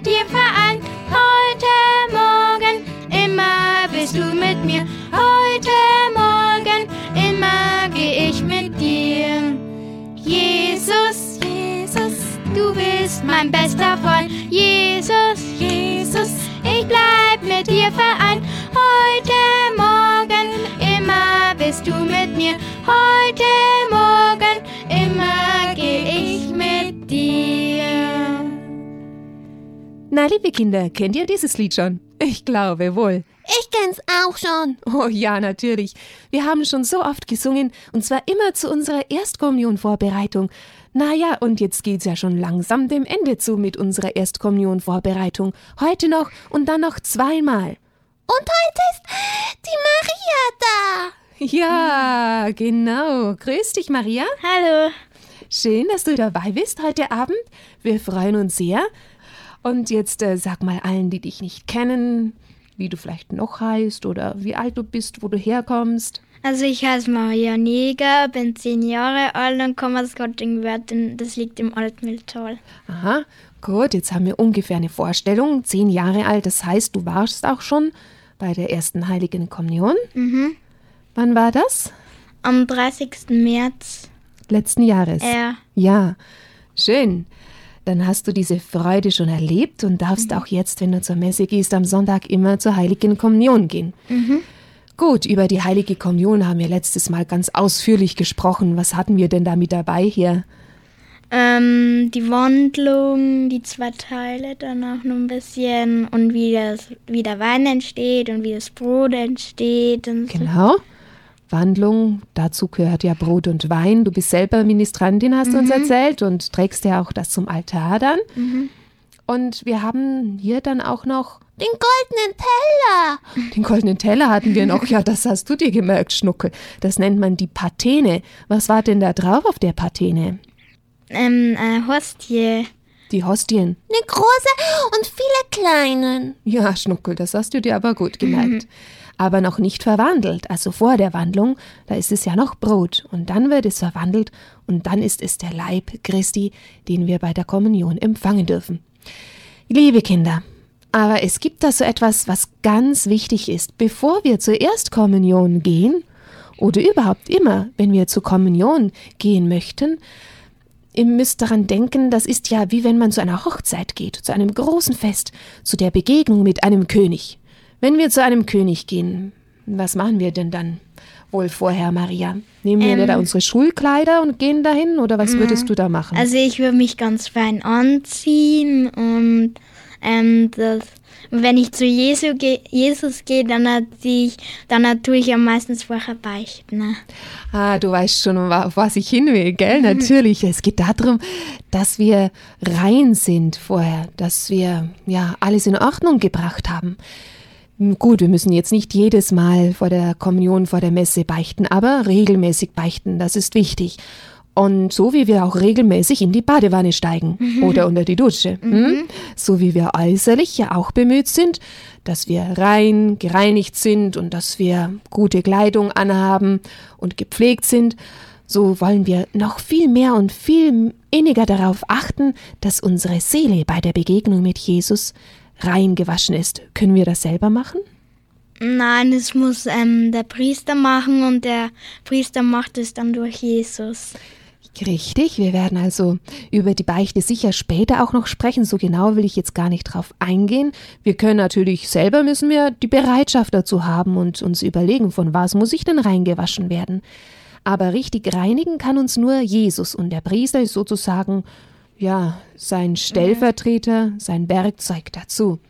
Mit dir vereint, heute Morgen, immer bist du mit mir. Heute Morgen, immer geh ich mit dir. Jesus, Jesus, du bist mein bester Freund. Jesus, Jesus, ich bleib mit dir vereint. Heute Morgen, immer bist du mit mir. Heute Na, liebe Kinder, kennt ihr dieses Lied schon? Ich glaube wohl. Ich kenn's auch schon. Oh ja, natürlich. Wir haben schon so oft gesungen und zwar immer zu unserer Erstkommunionvorbereitung. Naja, und jetzt geht's ja schon langsam dem Ende zu mit unserer Erstkommunionvorbereitung. Heute noch und dann noch zweimal. Und heute ist die Maria da. Ja, genau. Grüß dich, Maria. Hallo. Schön, dass du dabei bist heute Abend. Wir freuen uns sehr. Und jetzt äh, sag mal allen, die dich nicht kennen, wie du vielleicht noch heißt oder wie alt du bist, wo du herkommst. Also ich heiße Maria Neger, bin zehn Jahre alt und komme aus Gottingwerden. Das liegt im Altmühltal. Aha, gut, jetzt haben wir ungefähr eine Vorstellung. Zehn Jahre alt, das heißt, du warst auch schon bei der ersten Heiligen Kommunion. Mhm. Wann war das? Am 30. März. Letzten Jahres. Ja. Ja, schön. Dann hast du diese Freude schon erlebt und darfst auch jetzt, wenn du zur Messe gehst, am Sonntag immer zur Heiligen Kommunion gehen. Gut, über die Heilige Kommunion haben wir letztes Mal ganz ausführlich gesprochen. Was hatten wir denn da mit dabei hier? Ähm, die Wandlung, die zwei Teile, dann auch noch ein bisschen und wie, das, wie der Wein entsteht und wie das Brot entsteht. Und so. Wandlung, dazu gehört ja Brot und Wein. Du bist selber Ministrantin, hast du uns erzählt, und trägst ja auch das zum Altar dann. Und wir haben hier dann auch noch Den goldenen Teller. den goldenen Teller hatten wir noch. Ja, das hast du dir gemerkt, Schnuckel. Das nennt man die Patene. Was war denn da drauf auf der Patene? Ähm, äh, Hostie. Die Hostien. Eine große und viele kleinen. Ja, Schnuckel, das hast du dir aber gut gemerkt. Aber noch nicht verwandelt. Also vor der Wandlung, da ist es ja noch Brot. Und dann wird es verwandelt und dann ist es der Leib Christi, den wir bei der Kommunion empfangen dürfen. Liebe Kinder, aber es gibt da so etwas, was ganz wichtig ist. Bevor wir zur Erstkommunion gehen, oder überhaupt immer, wenn wir zur Kommunion gehen möchten, Ihr müsst daran denken, das ist ja wie wenn man zu einer Hochzeit geht, zu einem großen Fest, zu der Begegnung mit einem König. Wenn wir zu einem König gehen, was machen wir denn dann wohl vorher, Maria? Nehmen wir Ähm. da unsere Schulkleider und gehen dahin oder was würdest du da machen? Also ich würde mich ganz fein anziehen und ähm, das, wenn ich zu Jesu ge Jesus gehe, dann, hat ich, dann tue ich ja meistens vorher beichten. Ne? Ah, du weißt schon, auf was ich hin will, gell? Natürlich. Es geht darum, dass wir rein sind vorher, dass wir ja alles in Ordnung gebracht haben. Gut, wir müssen jetzt nicht jedes Mal vor der Kommunion, vor der Messe beichten, aber regelmäßig beichten, das ist wichtig. Und so wie wir auch regelmäßig in die Badewanne steigen oder unter die Dusche. Hm? So wie wir äußerlich ja auch bemüht sind, dass wir rein, gereinigt sind und dass wir gute Kleidung anhaben und gepflegt sind, so wollen wir noch viel mehr und viel inniger darauf achten, dass unsere Seele bei der Begegnung mit Jesus rein gewaschen ist. Können wir das selber machen? Nein, das muss ähm, der Priester machen und der Priester macht es dann durch Jesus. Richtig, wir werden also über die Beichte sicher später auch noch sprechen. So genau will ich jetzt gar nicht drauf eingehen. Wir können natürlich selber müssen wir die Bereitschaft dazu haben und uns überlegen, von was muss ich denn reingewaschen werden. Aber richtig reinigen kann uns nur Jesus und der Priester ist sozusagen ja sein Stellvertreter, sein Werkzeug dazu.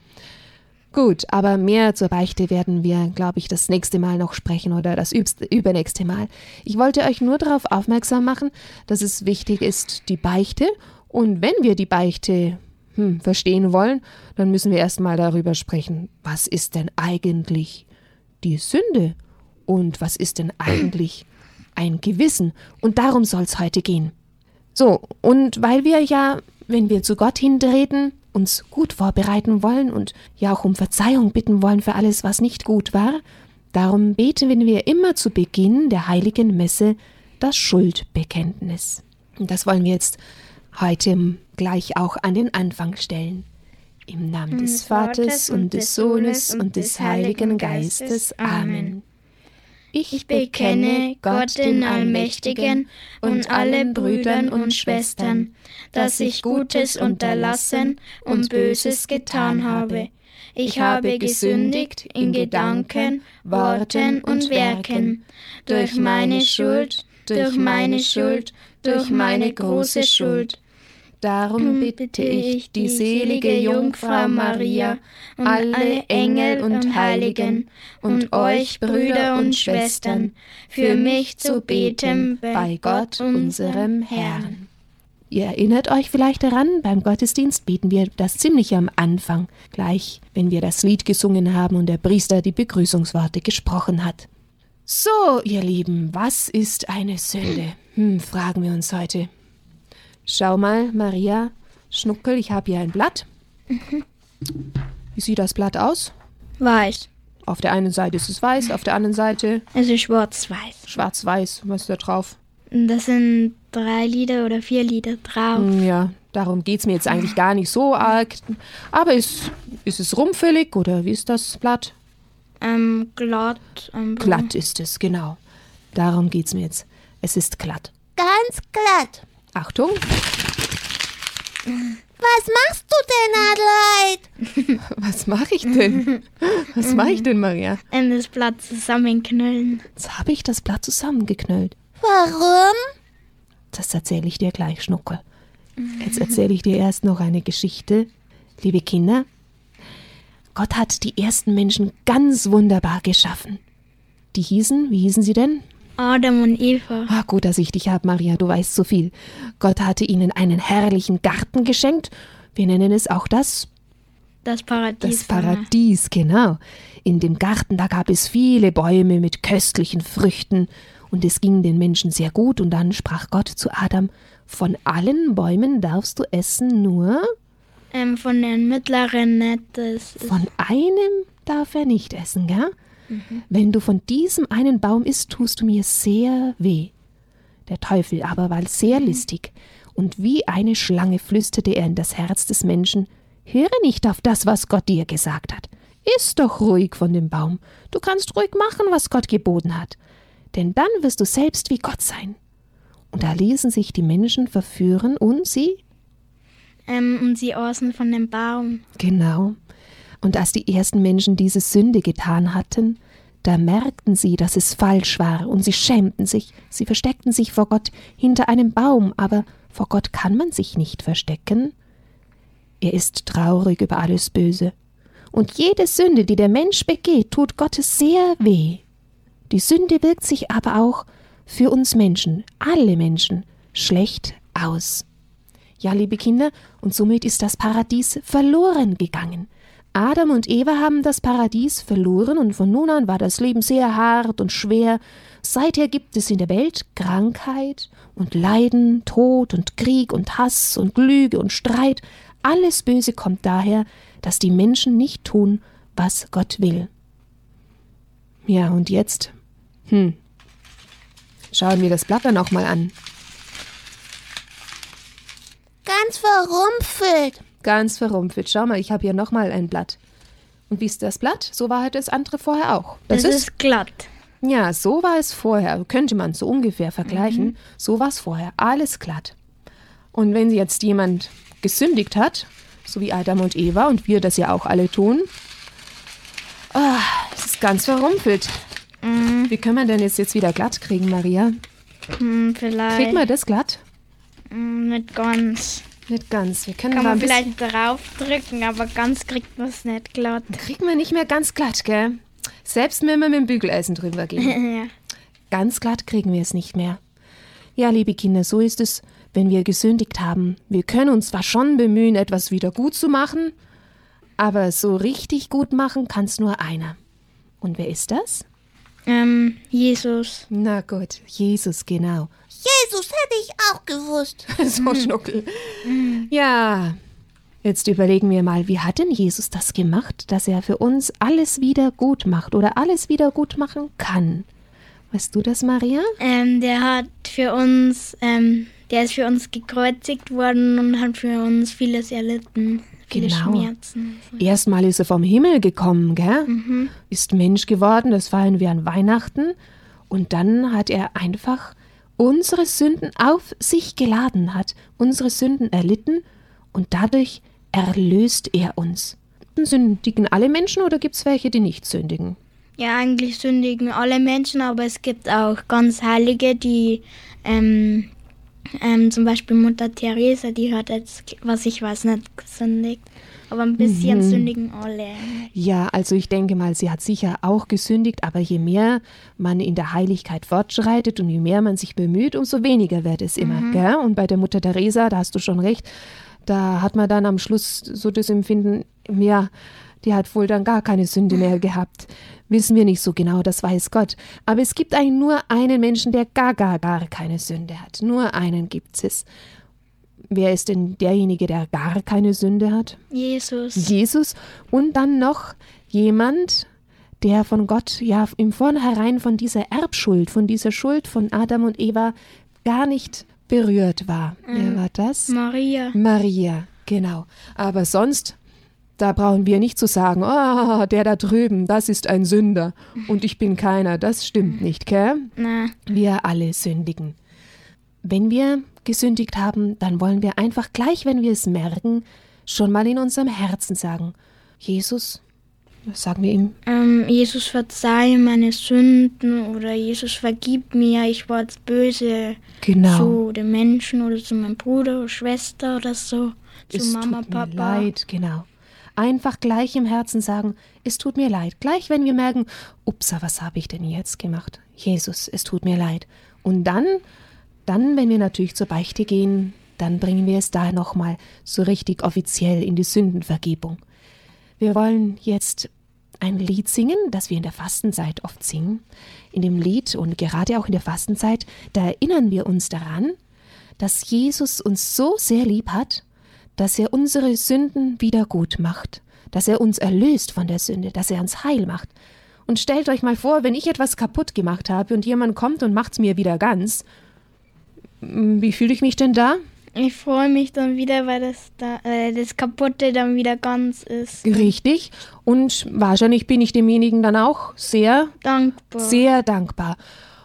Gut, aber mehr zur Beichte werden wir, glaube ich, das nächste Mal noch sprechen oder das übernächste Mal. Ich wollte euch nur darauf aufmerksam machen, dass es wichtig ist, die Beichte. Und wenn wir die Beichte hm, verstehen wollen, dann müssen wir erstmal darüber sprechen, was ist denn eigentlich die Sünde und was ist denn eigentlich ein Gewissen. Und darum soll es heute gehen. So, und weil wir ja, wenn wir zu Gott hintreten, uns gut vorbereiten wollen und ja auch um Verzeihung bitten wollen für alles, was nicht gut war, darum beten wir immer zu Beginn der heiligen Messe das Schuldbekenntnis. Und das wollen wir jetzt heute gleich auch an den Anfang stellen. Im Namen des Vaters und des Sohnes und des Heiligen Geistes. Amen. Ich bekenne Gott den Allmächtigen und allen Brüdern und Schwestern, dass ich Gutes unterlassen und Böses getan habe. Ich habe gesündigt in Gedanken, Worten und Werken, durch meine Schuld, durch meine Schuld, durch meine große Schuld. Darum bitte ich die selige Jungfrau Maria und alle Engel und Heiligen und euch Brüder und Schwestern, für mich zu beten bei Gott unserem Herrn. Ihr erinnert euch vielleicht daran, beim Gottesdienst beten wir das ziemlich am Anfang, gleich wenn wir das Lied gesungen haben und der Priester die Begrüßungsworte gesprochen hat. So, ihr Lieben, was ist eine Sünde? Hm, fragen wir uns heute. Schau mal, Maria, Schnuckel, ich habe hier ein Blatt. Wie sieht das Blatt aus? Weiß. Auf der einen Seite ist es weiß, auf der anderen Seite Es ist schwarz-weiß. schwarz-weiß. Was ist da drauf? Das sind drei Lieder oder vier Lieder drauf. Hm, Ja, darum geht es mir jetzt eigentlich gar nicht so arg. Aber ist, ist es rumfällig oder wie ist das Blatt? Ähm, glatt. Ähm, Glatt ist es, genau. Darum geht es mir jetzt. Es ist glatt. Ganz glatt. Achtung, Was machst du denn, Adelheid? was mache ich denn? Was mache ich denn, Maria? Ähm, das Blatt zusammenknüllen. Jetzt habe ich das Blatt zusammengeknüllt. Warum? Das erzähle ich dir gleich, Schnuckel. Jetzt erzähle ich dir erst noch eine Geschichte. Liebe Kinder, Gott hat die ersten Menschen ganz wunderbar geschaffen. Die hießen, wie hießen sie denn? Adam und Eva. Ah, gut, dass ich dich habe, Maria, du weißt so viel. Gott hatte ihnen einen herrlichen Garten geschenkt. Wir nennen es auch das Das Paradies. das Paradies, genau. In dem Garten, da gab es viele Bäume mit köstlichen Früchten und es ging den Menschen sehr gut und dann sprach Gott zu Adam, von allen Bäumen darfst du essen, nur Ähm, von den mittleren nicht. Ist, von einem darf er nicht essen, gell? Wenn du von diesem einen Baum isst, tust du mir sehr weh. Der Teufel aber war sehr listig, und wie eine Schlange flüsterte er in das Herz des Menschen, höre nicht auf das, was Gott dir gesagt hat. Iss doch ruhig von dem Baum. Du kannst ruhig machen, was Gott geboten hat. Denn dann wirst du selbst wie Gott sein. Und da ließen sich die Menschen verführen und sie ähm, und sie außen von dem Baum. Genau. Und als die ersten Menschen diese Sünde getan hatten, da merkten sie, dass es falsch war, und sie schämten sich. Sie versteckten sich vor Gott hinter einem Baum, aber vor Gott kann man sich nicht verstecken. Er ist traurig über alles Böse. Und jede Sünde, die der Mensch begeht, tut Gottes sehr weh. Die Sünde wirkt sich aber auch für uns Menschen, alle Menschen, schlecht aus. Ja, liebe Kinder, und somit ist das Paradies verloren gegangen. Adam und Eva haben das Paradies verloren und von nun an war das Leben sehr hart und schwer. Seither gibt es in der Welt Krankheit und Leiden, Tod und Krieg und Hass und Lüge und Streit. Alles Böse kommt daher, dass die Menschen nicht tun, was Gott will. Ja, und jetzt? Hm. Schauen wir das Blatt dann auch mal an. Ganz verrumpfelt. Ganz verrumpelt. Schau mal, ich habe hier nochmal ein Blatt. Und wie ist das Blatt? So war halt das andere vorher auch. Das, ist glatt. Ja, so war es vorher. Könnte man so ungefähr vergleichen. So war es vorher. Alles glatt. Und wenn jetzt jemand gesündigt hat, so wie Adam und Eva und wir das ja auch alle tun, ah, es ist ganz verrumpelt. Wie können wir denn jetzt, jetzt wieder glatt kriegen, Maria? Hm, vielleicht. Kriegt man das glatt? Hm, nicht ganz. Nicht ganz. Wir können Kann mal man vielleicht draufdrücken, aber ganz kriegt man es nicht glatt. kriegt man nicht mehr ganz glatt, gell? Selbst wenn wir mit dem Bügeleisen drüber gehen. ja. Ganz glatt kriegen wir es nicht mehr. Ja, liebe Kinder, so ist es, wenn wir gesündigt haben. Wir können uns zwar schon bemühen, etwas wieder gut zu machen, aber so richtig gut machen kann es nur einer. Und wer ist das? ähm, Jesus. Na gut, Jesus, genau. Jesus hätte ich auch gewusst. so Schnuckel. Ja, jetzt überlegen wir mal, wie hat denn Jesus das gemacht, dass er für uns alles wieder gut macht oder alles wieder gut machen kann? Weißt du das, Maria? Ähm, der hat für uns ähm, der ist für uns gekreuzigt worden und hat für uns vieles erlitten. Viele Genau. Schmerzen. Erstmal ist er vom Himmel gekommen, gell? Ist Mensch geworden, das feiern wir an Weihnachten. Und dann hat er einfach unsere Sünden auf sich geladen, hat unsere Sünden erlitten und dadurch erlöst er uns. Sündigen alle Menschen oder gibt es welche, die nicht sündigen? Ja, eigentlich sündigen alle Menschen, aber es gibt auch ganz Heilige, die ähm, ähm, zum Beispiel Mutter Teresa, die hat jetzt, was ich weiß, nicht gesündigt. Aber ein bisschen sündigen alle. Ja, also ich denke mal, sie hat sicher auch gesündigt, aber je mehr man in der Heiligkeit fortschreitet und je mehr man sich bemüht, umso weniger wird es immer. Gell? Und bei der Mutter Teresa, da hast du schon recht, da hat man dann am Schluss so das Empfinden, ja, die hat wohl dann gar keine Sünde mehr gehabt. Wissen wir nicht so genau, das weiß Gott. Aber es gibt eigentlich nur einen Menschen, der gar, gar, gar keine Sünde hat. Nur einen gibt es. Wer ist denn derjenige, der gar keine Sünde hat? Jesus. Jesus und dann noch jemand, der von Gott ja im Vornherein von dieser Erbschuld, von dieser Schuld von Adam und Eva gar nicht berührt war. Wer war das? Maria. Maria, genau. Aber sonst, da brauchen wir nicht zu sagen, oh, der da drüben, das ist ein Sünder und ich bin keiner. Das stimmt nicht, gell? Na, Wir alle sündigen. Wenn wir gesündigt haben, dann wollen wir einfach gleich, wenn wir es merken, schon mal in unserem Herzen sagen, Jesus, was sagen wir ihm? ähm, Jesus verzeihe meine Sünden oder Jesus vergib mir, ich war jetzt böse Genau. zu den Menschen oder zu meinem Bruder oder Schwester oder so, zu es Mama, tut Papa. mir leid, genau. Einfach gleich im Herzen sagen, es tut mir leid. Gleich, wenn wir merken, upsa, was habe ich denn jetzt gemacht? Jesus, es tut mir leid. Und dann, dann, wenn wir natürlich zur Beichte gehen, dann bringen wir es da nochmal so richtig offiziell in die Sündenvergebung. Wir wollen jetzt ein Lied singen, das wir in der Fastenzeit oft singen. In dem Lied und gerade auch in der Fastenzeit, da erinnern wir uns daran, dass Jesus uns so sehr lieb hat, dass er unsere Sünden wieder gut macht, dass er uns erlöst von der Sünde, dass er uns heil macht. Und stellt euch mal vor, wenn ich etwas kaputt gemacht habe und jemand kommt und macht's mir wieder ganz, wie fühle ich mich denn da? Ich freue mich dann wieder, weil das, da, äh, das Kaputte dann wieder ganz ist. Richtig. Und wahrscheinlich bin ich demjenigen dann auch sehr Dankbar. sehr dankbar.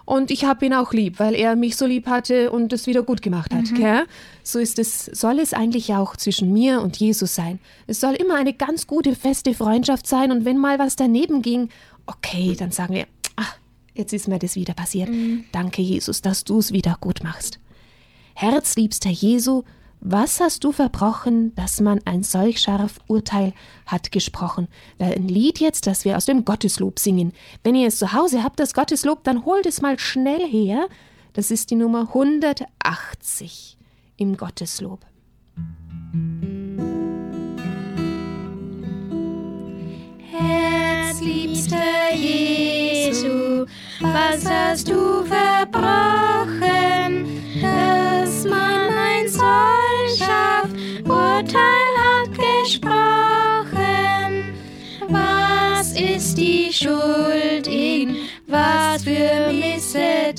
Und ich habe ihn auch lieb, weil er mich so lieb hatte und es wieder gut gemacht hat. Gell? So ist es, soll es eigentlich auch zwischen mir und Jesus sein. Es soll immer eine ganz gute, feste Freundschaft sein. Und wenn mal was daneben ging, okay, dann sagen wir, ach, jetzt ist mir das wieder passiert. Danke, Jesus, dass du es wieder gut machst. Herzliebster Jesu, was hast du verbrochen, dass man ein solch scharf Urteil hat gesprochen? Ein Lied jetzt, das wir aus dem Gotteslob singen. Wenn ihr es zu Hause habt, das Gotteslob, dann holt es mal schnell her. Das ist die Nummer 180 im Gotteslob. Herzliebster Jesu, was hast du verbrochen, Urteil hat gesprochen? Was ist die Schuld in was für Missetaten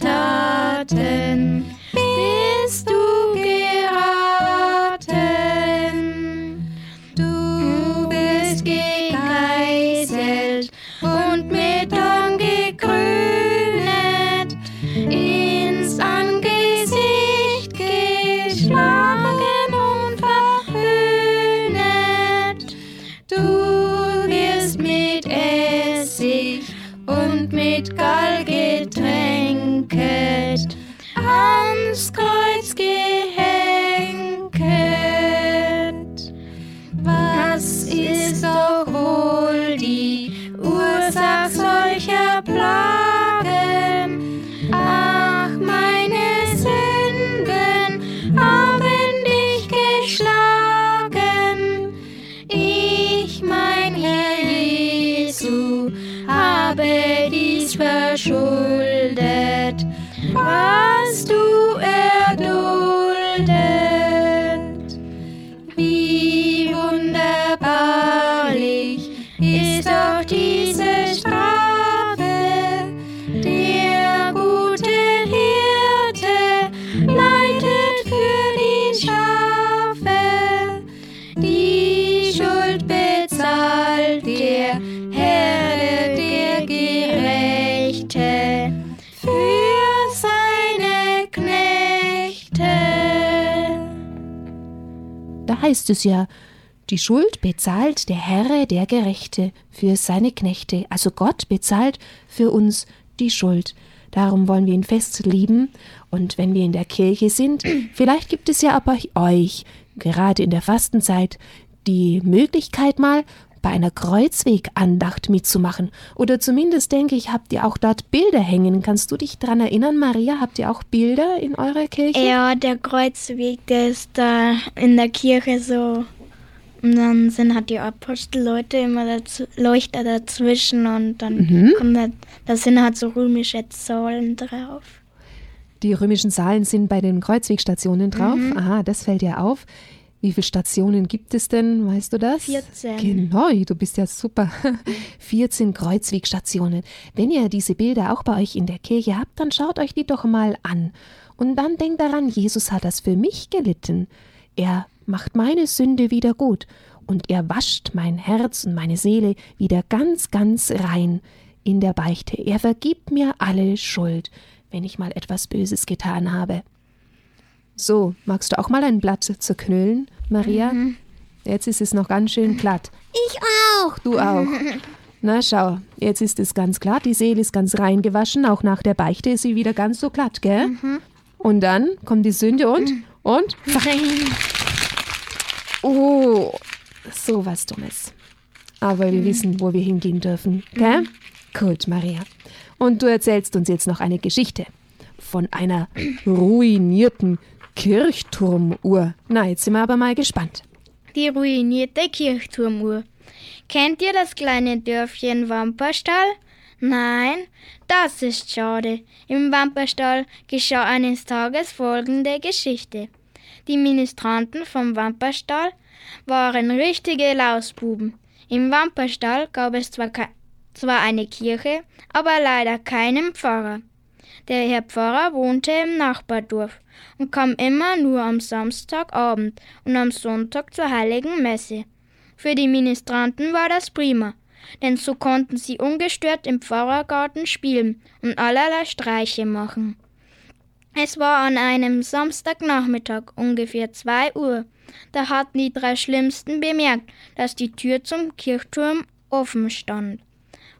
heißt es ja, die Schuld bezahlt der Herr, der Gerechte, für seine Knechte. Also Gott bezahlt für uns die Schuld. Darum wollen wir ihn fest lieben. Und wenn wir in der Kirche sind, vielleicht gibt es ja aber euch, gerade in der Fastenzeit, die Möglichkeit mal bei einer Kreuzwegandacht mitzumachen. Oder zumindest denke ich, habt ihr auch dort Bilder hängen. Kannst du dich daran erinnern, Maria? Habt ihr auch Bilder in eurer Kirche? Ja, der Kreuzweg, der ist da in der Kirche so. Und dann sind halt die Apostelleute immer dazu, Leuchter dazwischen und dann Mhm. kommt da, da sind halt so römische Zahlen drauf. Die römischen Zahlen sind bei den Kreuzwegstationen drauf. Aha, das fällt ja auf. Wie viele Stationen gibt es denn? Weißt du das? 14. Genau, du bist ja super. 14 Kreuzwegstationen. Wenn ihr diese Bilder auch bei euch in der Kirche habt, dann schaut euch die doch mal an. Und dann denkt daran, Jesus hat das für mich gelitten. Er macht meine Sünde wieder gut. Und er wascht mein Herz und meine Seele wieder ganz, ganz rein in der Beichte. Er vergibt mir alle Schuld, wenn ich mal etwas Böses getan habe. So, magst du auch mal ein Blatt zerknüllen, Maria? Jetzt ist es noch ganz schön glatt. Ich auch. Du auch. Na schau, jetzt ist es ganz glatt, die Seele ist ganz rein gewaschen, auch nach der Beichte ist sie wieder ganz so glatt, gell? Und dann kommt die Sünde und, und? Oh, so was Dummes. Aber wir wissen, wo wir hingehen dürfen, gell? Gut, Maria. Und du erzählst uns jetzt noch eine Geschichte von einer ruinierten Kirchturmuhr. Na, jetzt sind wir aber mal gespannt. Die ruinierte Kirchturmuhr. Kennt ihr das kleine Dörfchen Wamperstall? Nein, das ist schade. Im Wamperstall geschah eines Tages folgende Geschichte. Die Ministranten vom Wamperstall waren richtige Lausbuben. Im Wamperstall gab es zwar, zwar eine Kirche, aber leider keinen Pfarrer. Der Herr Pfarrer wohnte im Nachbardorf und kam immer nur am Samstagabend und am Sonntag zur heiligen Messe. Für die Ministranten war das prima, denn so konnten sie ungestört im Pfarrergarten spielen und allerlei Streiche machen. Es war an einem Samstagnachmittag ungefähr zwei Uhr. Da hatten die drei Schlimmsten bemerkt, dass die Tür zum Kirchturm offen stand.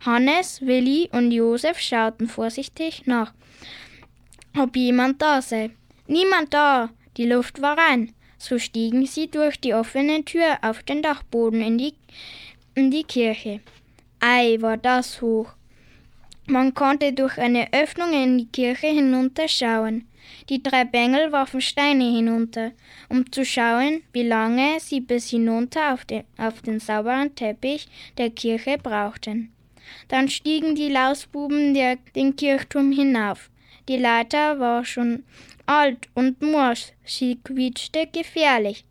Hannes, Willi und Josef schauten vorsichtig nach, ob jemand da sei. Niemand da, die Luft war rein. So stiegen sie durch die offene Tür auf den Dachboden in die, in die Kirche. Ei, war das hoch. Man konnte durch eine Öffnung in die Kirche hinunterschauen. Die drei Bengel warfen Steine hinunter, um zu schauen, wie lange sie bis hinunter auf den, auf den sauberen Teppich der Kirche brauchten. Dann stiegen die Lausbuben der, den Kirchturm hinauf. Die Leiter war schon alt und morsch, sie quietschte gefährlich.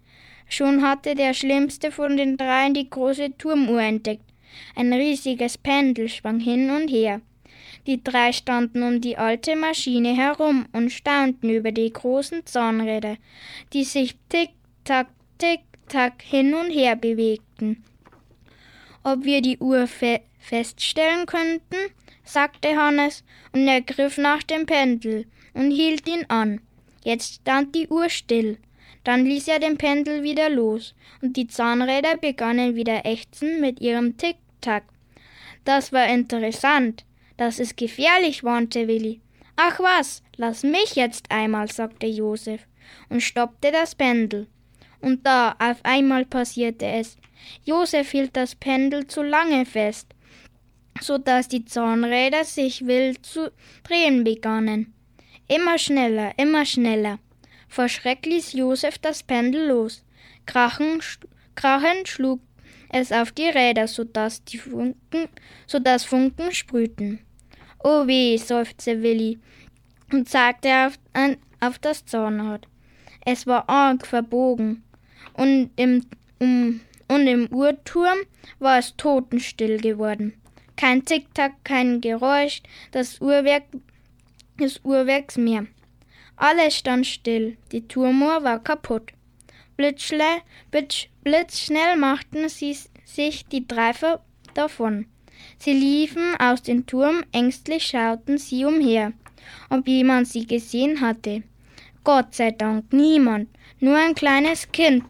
Schon hatte der schlimmste von den dreien die große Turmuhr entdeckt. Ein riesiges Pendel schwang hin und her. Die drei standen um die alte Maschine herum und staunten über die großen Zahnräder, die sich tick-tack, tick-tack hin und her bewegten. Ob wir die Uhr fe feststellen könnten? Sagte Hannes und er griff nach dem Pendel und hielt ihn an. Jetzt stand die Uhr still. Dann ließ er den Pendel wieder los und die Zahnräder begannen wieder ächzen mit ihrem Tick-Tack. Das war interessant. Das ist gefährlich, warnte Willi. Ach was, lass mich jetzt einmal, sagte Josef und stoppte das Pendel. Und da auf einmal passierte es. Josef hielt das Pendel zu lange fest, so dass die Zahnräder sich wild zu drehen begannen. Immer schneller, immer schneller. Vor Schreck ließ Josef das Pendel los. Krachen, sch- krachend schlug es auf die Räder, so dass die Funken, so dass Funken sprühten. Oh weh, seufzte Willi und zeigte auf, an, auf das Zahnrad. Es war arg verbogen und im, um, und im Uhrturm war es totenstill geworden. Kein Zickzack, kein Geräusch, das Uhrwerk des Uhrwerks mehr. Alles stand still, die Turmuhr war kaputt. Blitzschle, blitz, blitzschnell machten sie sich die drei ver- davon. Sie liefen aus dem Turm, ängstlich schauten sie umher, ob jemand sie gesehen hatte. Gott sei Dank niemand, nur ein kleines Kind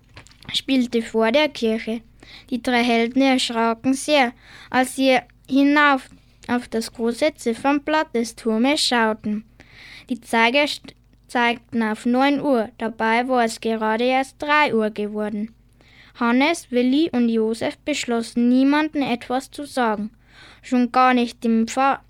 spielte vor der Kirche. Die drei Helden erschraken sehr, als sie hinauf auf das große Ziffernblatt des Turmes schauten. Die Zeiger zeigten auf neun Uhr, dabei war es gerade erst drei Uhr geworden. Hannes, Willi und Josef beschlossen, niemandem etwas zu sagen, schon gar nicht dem Pfarr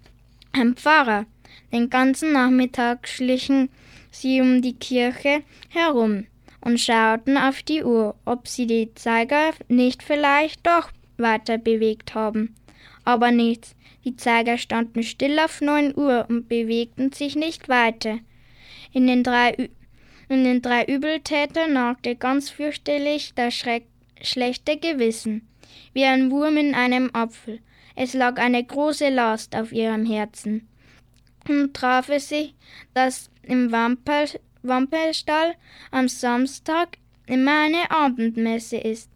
Pfarrer. Den ganzen Nachmittag schlichen sie um die Kirche herum und schauten auf die Uhr, ob sie die Zeiger nicht vielleicht doch weiter bewegt haben. Aber nichts. Die Zeiger standen still auf neun Uhr und bewegten sich nicht weiter. In den drei, in den drei Übeltätern nagte ganz fürchterlich das Schreck, schlechte Gewissen, wie ein Wurm in einem Apfel. Es lag eine große Last auf ihrem Herzen. Und traf es sich, dass im Wamperl, Wamperlstall am Samstag immer eine Abendmesse ist,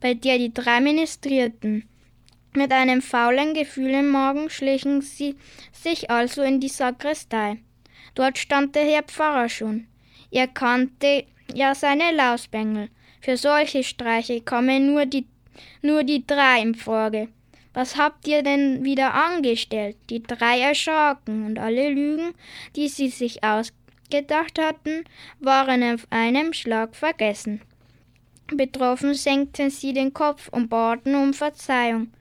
bei der die drei ministrierten. Mit einem faulen Gefühl im Magen schlichen sie sich also in die Sakristei. Dort stand der Herr Pfarrer schon. Er kannte ja seine Lausbengel. Für solche Streiche kommen nur die, nur die drei in Frage. Was habt ihr denn wieder angestellt? Die drei erschraken und alle Lügen, die sie sich ausgedacht hatten, waren auf einem Schlag vergessen. Betroffen senkten sie den Kopf und baten um Verzeihung.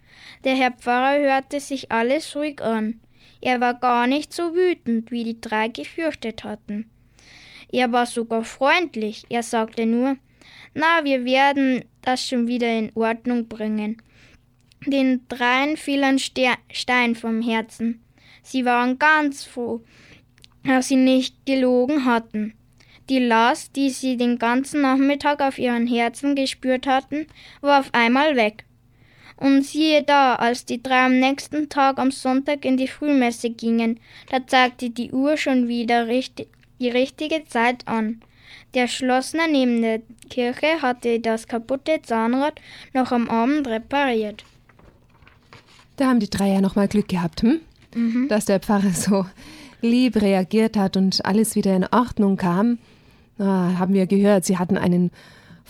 Der Herr Pfarrer hörte sich alles ruhig an. Er war gar nicht so wütend, wie die drei gefürchtet hatten. Er war sogar freundlich. Er sagte nur, na, wir werden das schon wieder in Ordnung bringen. Den dreien fiel ein Stein vom Herzen. Sie waren ganz froh, dass sie nicht gelogen hatten. Die Last, die sie den ganzen Nachmittag auf ihren Herzen gespürt hatten, war auf einmal weg. Und siehe da, als die drei am nächsten Tag am Sonntag in die Frühmesse gingen, da zeigte die Uhr schon wieder richtig, die richtige Zeit an. Der Schlossner neben der Kirche hatte das kaputte Zahnrad noch am Abend repariert. Da haben die drei ja nochmal Glück gehabt, hm? Mhm. dass der Pfarrer so lieb reagiert hat und alles wieder in Ordnung kam. Ah, haben wir gehört, sie hatten einen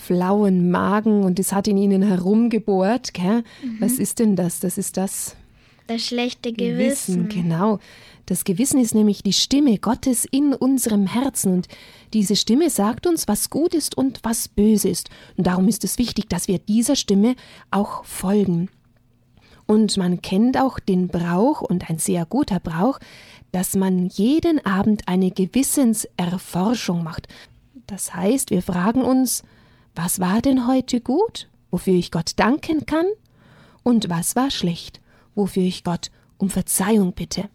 flauen Magen und es hat in ihnen herumgebohrt. Gell? Mhm. Was ist denn das? Das ist das. Das schlechte Gewissen. Gewissen. Genau. Das Gewissen ist nämlich die Stimme Gottes in unserem Herzen und diese Stimme sagt uns, was gut ist und was böse ist. Und darum ist es wichtig, dass wir dieser Stimme auch folgen. Und man kennt auch den Brauch und ein sehr guter Brauch, dass man jeden Abend eine Gewissenserforschung macht. Das heißt, wir fragen uns, was war denn heute gut, wofür ich Gott danken kann? Und was war schlecht, wofür ich Gott um Verzeihung bitte?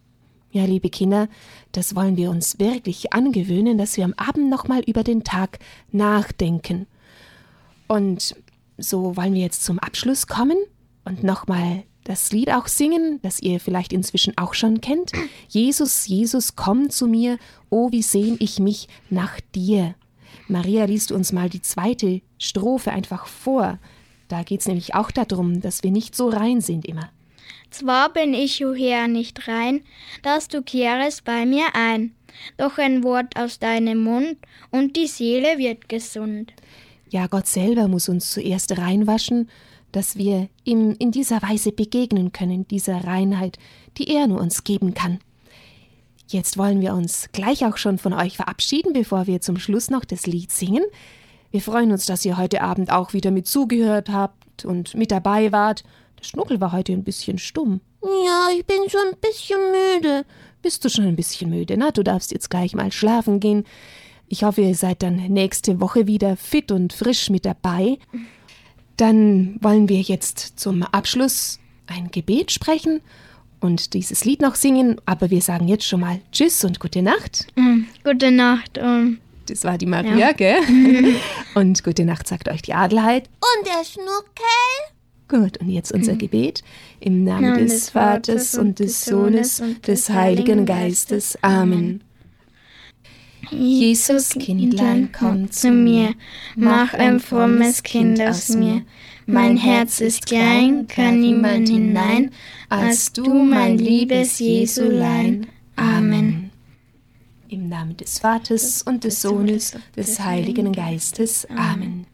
Ja, liebe Kinder, das wollen wir uns wirklich angewöhnen, dass wir am Abend nochmal über den Tag nachdenken. Und so wollen wir jetzt zum Abschluss kommen und nochmal das Lied auch singen, das ihr vielleicht inzwischen auch schon kennt. Jesus, Jesus, komm zu mir, oh, wie sehn ich mich nach dir. Maria liest uns mal die zweite Strophe einfach vor. Da geht es nämlich auch darum, dass wir nicht so rein sind immer. Zwar bin ich, o Herr, nicht rein, dass du kehrest bei mir ein, doch ein Wort aus deinem Mund und die Seele wird gesund. Ja, Gott selber muss uns zuerst reinwaschen, dass wir ihm in dieser Weise begegnen können, dieser Reinheit, die er nur uns geben kann. Jetzt wollen wir uns gleich auch schon von euch verabschieden, bevor wir zum Schluss noch das Lied singen. Wir freuen uns, dass ihr heute Abend auch wieder mit zugehört habt und mit dabei wart. Der Schnuckel war heute ein bisschen stumm. Ja, ich bin schon ein bisschen müde. Bist du schon ein bisschen müde? Na, du darfst jetzt gleich mal schlafen gehen. Ich hoffe, ihr seid dann nächste Woche wieder fit und frisch mit dabei. Dann wollen wir jetzt zum Abschluss ein Gebet sprechen und dieses Lied noch singen, aber wir sagen jetzt schon mal Tschüss und gute Nacht. Mhm. Gute Nacht. Um, das war die Maria, ja. gell? Und gute Nacht sagt euch die Adelheid. Und der Schnuckel. Gut, und jetzt unser mhm. Gebet. Im Namen, Namen des, des Vaters und des Sohnes und des Heiligen Geistes. Amen. Jesus, Kindlein, komm zu mir, mach ein frommes Kind aus mir. Mein Herz ist klein, kann niemand hinein, als du, mein liebes Jesulein. Amen. Im Namen des Vaters und des Sohnes, des Heiligen Geistes. Amen.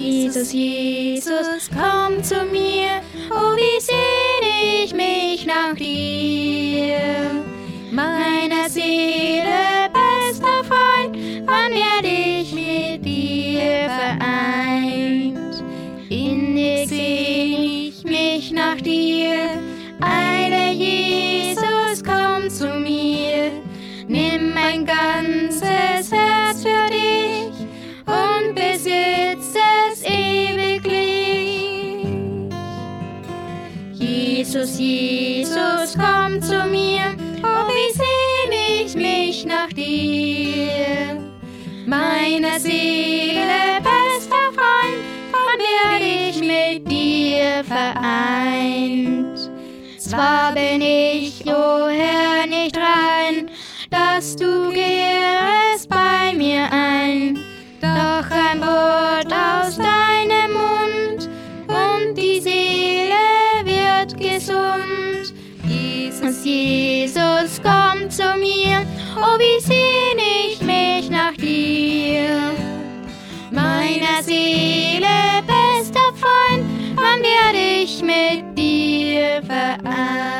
Jesus, Jesus, komm zu mir, oh wie sehne ich mich nach dir. Meiner Seele bester Freund, wann werde ich mit dir vereint? Innig sehne ich mich nach dir, eile Jesus, komm zu mir, nimm mein ganzes Herz für dich und besitz es ewiglich. Jesus, Jesus, komm zu mir, wie sehne ich mich nach dir. Meiner Seele bester Freund, wann werde ich mit dir vereint? Zwar bin ich, o oh Herr, nicht rein, dass du kehrest bei mir ein, doch ein Wort aus deinem Mund und die Seele wird gesund. Jesus, Komm zu mir, oh wie sehne ich mich nach dir. Meiner Seele bester Freund, wann werde ich mit dir vereint?